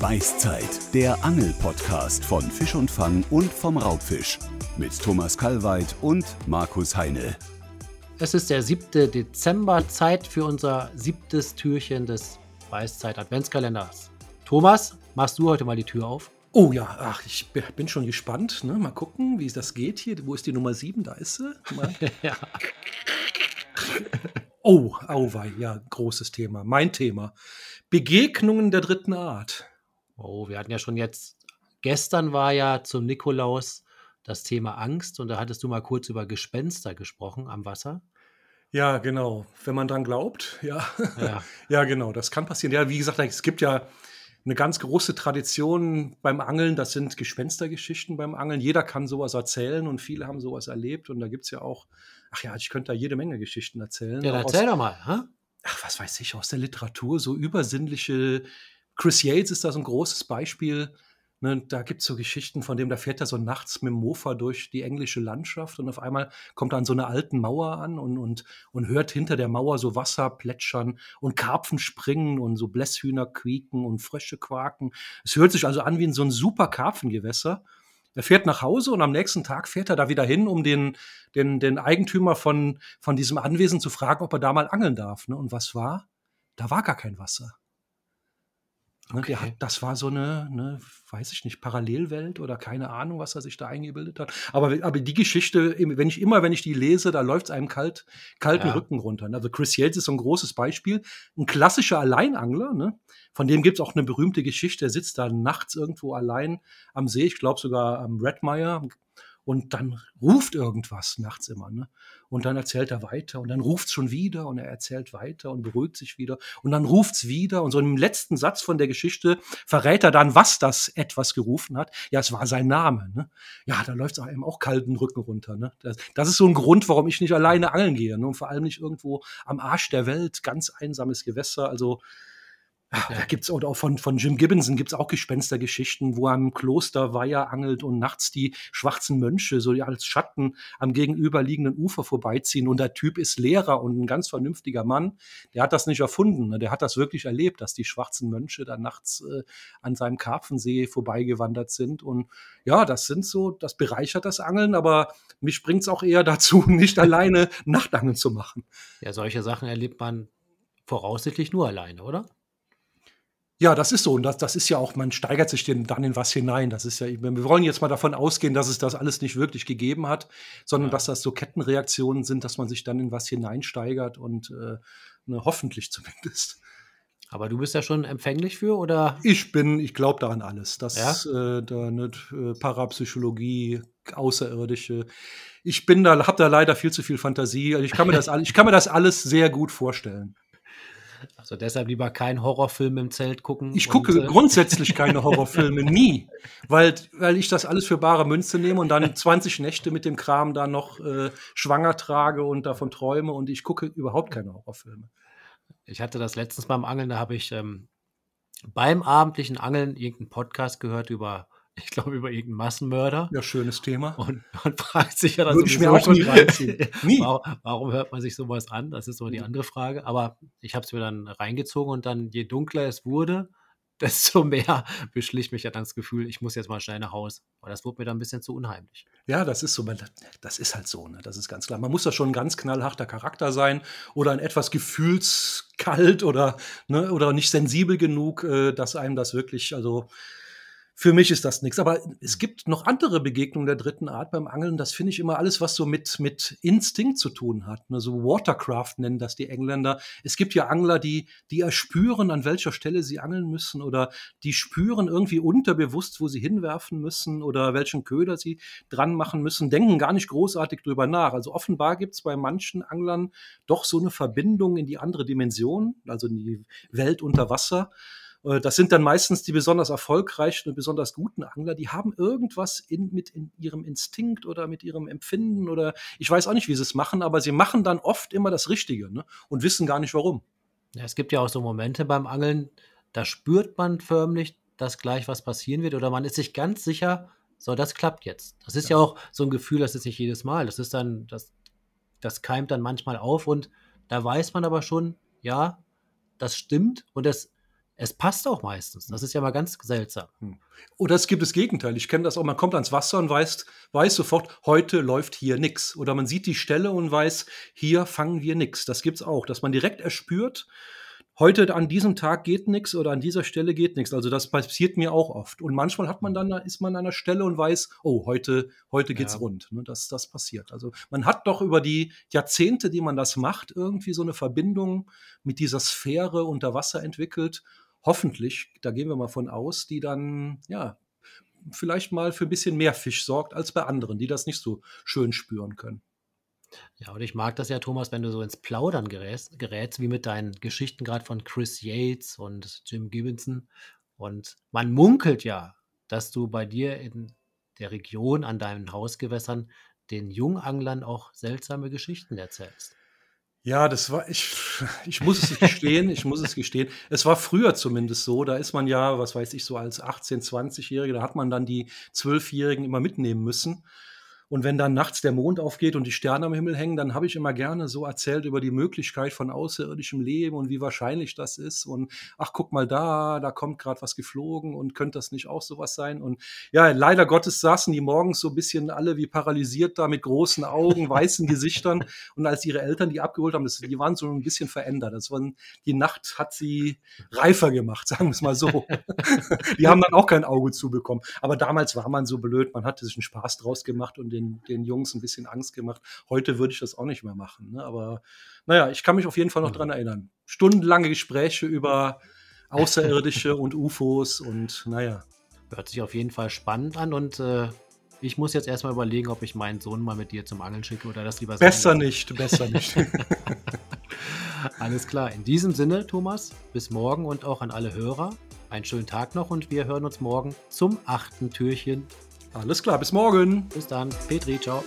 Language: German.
Beißzeit, der Angel-Podcast von Fisch und Fang und vom Raubfisch. Mit Thomas Kalweit und Markus Heine. Es ist der 7. Dezember, Zeit für unser siebtes Türchen des Beißzeit-Adventskalenders. Thomas, machst du heute mal die Tür auf? Oh ja, ach, ich bin schon gespannt. Ne? Mal gucken, wie das geht hier. Wo ist die Nummer 7? Da ist sie. ja. Oh, auwei, ja, großes Thema. Mein Thema. Begegnungen der dritten Art. Oh, wir hatten ja schon jetzt, gestern war ja zum Nikolaus das Thema Angst und da hattest du mal kurz über Gespenster gesprochen am Wasser. Ja, genau. Wenn man dran glaubt, ja. Ja, ja genau, das kann passieren. Ja, wie gesagt, es gibt ja eine ganz große Tradition beim Angeln, das sind Gespenstergeschichten beim Angeln. Jeder kann sowas erzählen und viele haben sowas erlebt. Und da gibt es ja auch, ach ja, ich könnte da jede Menge Geschichten erzählen. Ja, erzähl aus, doch mal. Hä? Ach, was weiß ich, aus der Literatur, so übersinnliche. Chris Yates ist da so ein großes Beispiel. Ne, da gibt es so Geschichten, von dem da fährt er so nachts mit dem Mofa durch die englische Landschaft und auf einmal kommt er an so einer alten Mauer an und, und, und hört hinter der Mauer so Wasser plätschern und Karpfen springen und so Blässhühner quieken und Frösche quaken. Es hört sich also an wie in so ein super Karpfengewässer. Er fährt nach Hause und am nächsten Tag fährt er da wieder hin, um den, den, den Eigentümer von, von diesem Anwesen zu fragen, ob er da mal angeln darf. Ne? Und was war? Da war gar kein Wasser. Ne, okay. Hat, das war so eine, eine, weiß ich nicht, Parallelwelt oder keine Ahnung, was er sich da eingebildet hat. Aber, aber die Geschichte, wenn ich immer, wenn ich die lese, da läuft es einem kalt, kalten ja. Rücken runter. Also Chris Yates ist so ein großes Beispiel. Ein klassischer Alleinangler, ne? von dem gibt es auch eine berühmte Geschichte. Er sitzt da nachts irgendwo allein am See, ich glaube sogar am Redmire, und dann ruft irgendwas nachts immer. Ne? Und dann erzählt er weiter und dann ruft schon wieder und er erzählt weiter und beruhigt sich wieder und dann ruft es wieder und so im letzten Satz von der Geschichte verrät er dann, was das etwas gerufen hat. Ja, es war sein Name. Ne? Ja, da läuft es einem auch kalten Rücken runter. Ne? Das, das, ist so ein Grund, warum ich nicht alleine angeln gehe ne? und vor allem nicht irgendwo am Arsch der Welt, ganz einsames Gewässer. Also ja, da gibt's auch von, von Jim Gibbonson gibt's auch Gespenstergeschichten, wo er im Kloster Weiher angelt und nachts die schwarzen Mönche so als Schatten am gegenüberliegenden Ufer vorbeiziehen. Und der Typ ist Lehrer und ein ganz vernünftiger Mann. Der hat das nicht erfunden. Ne? Der hat das wirklich erlebt, dass die schwarzen Mönche da nachts äh, an seinem Karpfensee vorbeigewandert sind. Und ja, das sind so, das bereichert das Angeln, aber mich bringt's auch eher dazu, nicht alleine Nachtangeln zu machen. Ja, solche Sachen erlebt man voraussichtlich nur alleine, oder? Ja, das ist so. Und das, das ist ja auch, man steigert sich dann in was hinein. Das ist ja, wir wollen jetzt mal davon ausgehen, dass es das alles nicht wirklich gegeben hat, sondern ja. dass das so Kettenreaktionen sind, dass man sich dann in was hineinsteigert und äh, ne, hoffentlich zumindest. Aber du bist ja schon empfänglich für, oder? Ich bin, ich glaube daran alles. Das ja? äh, da ne, Parapsychologie, Außerirdische. Ich bin da, habe da leider viel zu viel Fantasie. Also ich kann mir das, ich kann mir das alles sehr gut vorstellen. Also deshalb lieber keinen Horrorfilm im Zelt gucken. Ich gucke und, äh grundsätzlich keine Horrorfilme, nie. Weil, weil ich das alles für bare Münze nehme und dann 20 Nächte mit dem Kram da noch äh, schwanger trage und davon träume und ich gucke überhaupt keine Horrorfilme. Ich hatte das letztens beim Angeln, da habe ich ähm, beim abendlichen Angeln irgendeinen Podcast gehört über ich glaube, über irgendeinen Massenmörder. Ja, schönes Thema. Und man fragt sich ja dann Würde ich mir auch nie reinziehen. nie. Warum, warum, hört man sich sowas an? Das ist so die andere Frage. Aber ich habe es mir dann reingezogen und dann, je dunkler es wurde, desto mehr beschlich mich ja dann das Gefühl, ich muss jetzt mal schnell nach Hause. Aber das wurde mir dann ein bisschen zu unheimlich. Ja, das ist so. Das ist halt so. Ne? Das ist ganz klar. Man muss da schon ein ganz knallharter Charakter sein oder ein etwas gefühlskalt oder, ne, oder nicht sensibel genug, äh, dass einem das wirklich, also für mich ist das nichts. Aber es mhm. gibt noch andere Begegnungen der dritten Art beim Angeln. Das finde ich immer alles, was so mit, mit Instinkt zu tun hat. Ne? So Watercraft nennen das die Engländer. Es gibt ja Angler, die, die erspüren, an welcher Stelle sie angeln müssen oder die spüren irgendwie unterbewusst, wo sie hinwerfen müssen oder welchen Köder sie dran machen müssen, denken gar nicht großartig drüber nach. Also offenbar gibt es bei manchen Anglern doch so eine Verbindung in die andere Dimension, also in die Welt unter Wasser. Äh, das sind dann meistens die besonders erfolgreichen und besonders guten Angler, die haben irgendwas in, mit in ihrem Instinkt oder mit ihrem Empfinden oder ich weiß auch nicht, wie sie es machen, aber sie machen dann oft immer das Richtige ne? und wissen gar nicht warum. Ja, es gibt ja auch so Momente beim Angeln, da spürt man förmlich, dass gleich was passieren wird oder man ist sich ganz sicher, so, das klappt jetzt. Das ist ja, ja auch so ein Gefühl, das ist nicht jedes Mal. Das ist dann, das, das keimt dann manchmal auf und da weiß man aber schon, ja, das stimmt und das es passt auch meistens. Das ist ja mal ganz seltsam. Hm. Oder es gibt das Gegenteil. Ich kenne das auch. Man kommt ans Wasser und weiß, weiß sofort, heute läuft hier nichts. Oder man sieht die Stelle und weiß, hier fangen wir nichts. Das gibt es auch, dass man direkt erspürt, heute an diesem Tag geht nichts oder an dieser Stelle geht nichts. Also das passiert mir auch oft. Und manchmal hat man dann, ist man an einer Stelle und weiß, oh, heute, heute geht's ja. rund. Ne, das, das passiert. Also man hat doch über die Jahrzehnte, die man das macht, irgendwie so eine Verbindung mit dieser Sphäre unter Wasser entwickelt hoffentlich, da gehen wir mal von aus, die dann, ja, vielleicht mal für ein bisschen mehr Fisch sorgt als bei anderen, die das nicht so schön spüren können. Ja, und ich mag das ja, Thomas, wenn du so ins Plaudern gerätst, gerätst wie mit deinen Geschichten gerade von Chris Yates und Jim Gibbonson. Und man munkelt ja, dass du bei dir in der Region an deinen Hausgewässern den Junganglern auch seltsame Geschichten erzählst. Ja, das war, ich, ich muss es gestehen, ich muss es gestehen. Es war früher zumindest so, da ist man ja, was weiß ich, so als 18-, 20-Jährige, da hat man dann die Zwölfjährigen immer mitnehmen müssen. Und wenn dann nachts der Mond aufgeht und die Sterne am Himmel hängen, dann habe ich immer gerne so erzählt über die Möglichkeit von außerirdischem Leben und wie wahrscheinlich das ist. Und ach, guck mal da, da kommt gerade was geflogen und könnte das nicht auch sowas sein? Und ja, leider Gottes saßen die morgens so ein bisschen alle wie paralysiert da mit großen Augen, weißen Gesichtern. Und als ihre Eltern die abgeholt haben, das, die waren so ein bisschen verändert. Das waren, die Nacht hat sie reifer gemacht, sagen wir es mal so. die haben dann auch kein Auge zubekommen. Aber damals war man so blöd, man hatte sich einen Spaß draus gemacht und den, den Jungs ein bisschen Angst gemacht. Heute würde ich das auch nicht mehr machen. Ne? Aber naja, ich kann mich auf jeden Fall noch dran erinnern. Stundenlange Gespräche über Außerirdische und UFOs und naja. Hört sich auf jeden Fall spannend an und äh, ich muss jetzt erstmal überlegen, ob ich meinen Sohn mal mit dir zum Angeln schicke oder das lieber Besser nicht, besser nicht. Alles klar. In diesem Sinne, Thomas, bis morgen und auch an alle Hörer. Einen schönen Tag noch und wir hören uns morgen zum achten Türchen alles klar, bis morgen. Bis dann. Petri, ciao.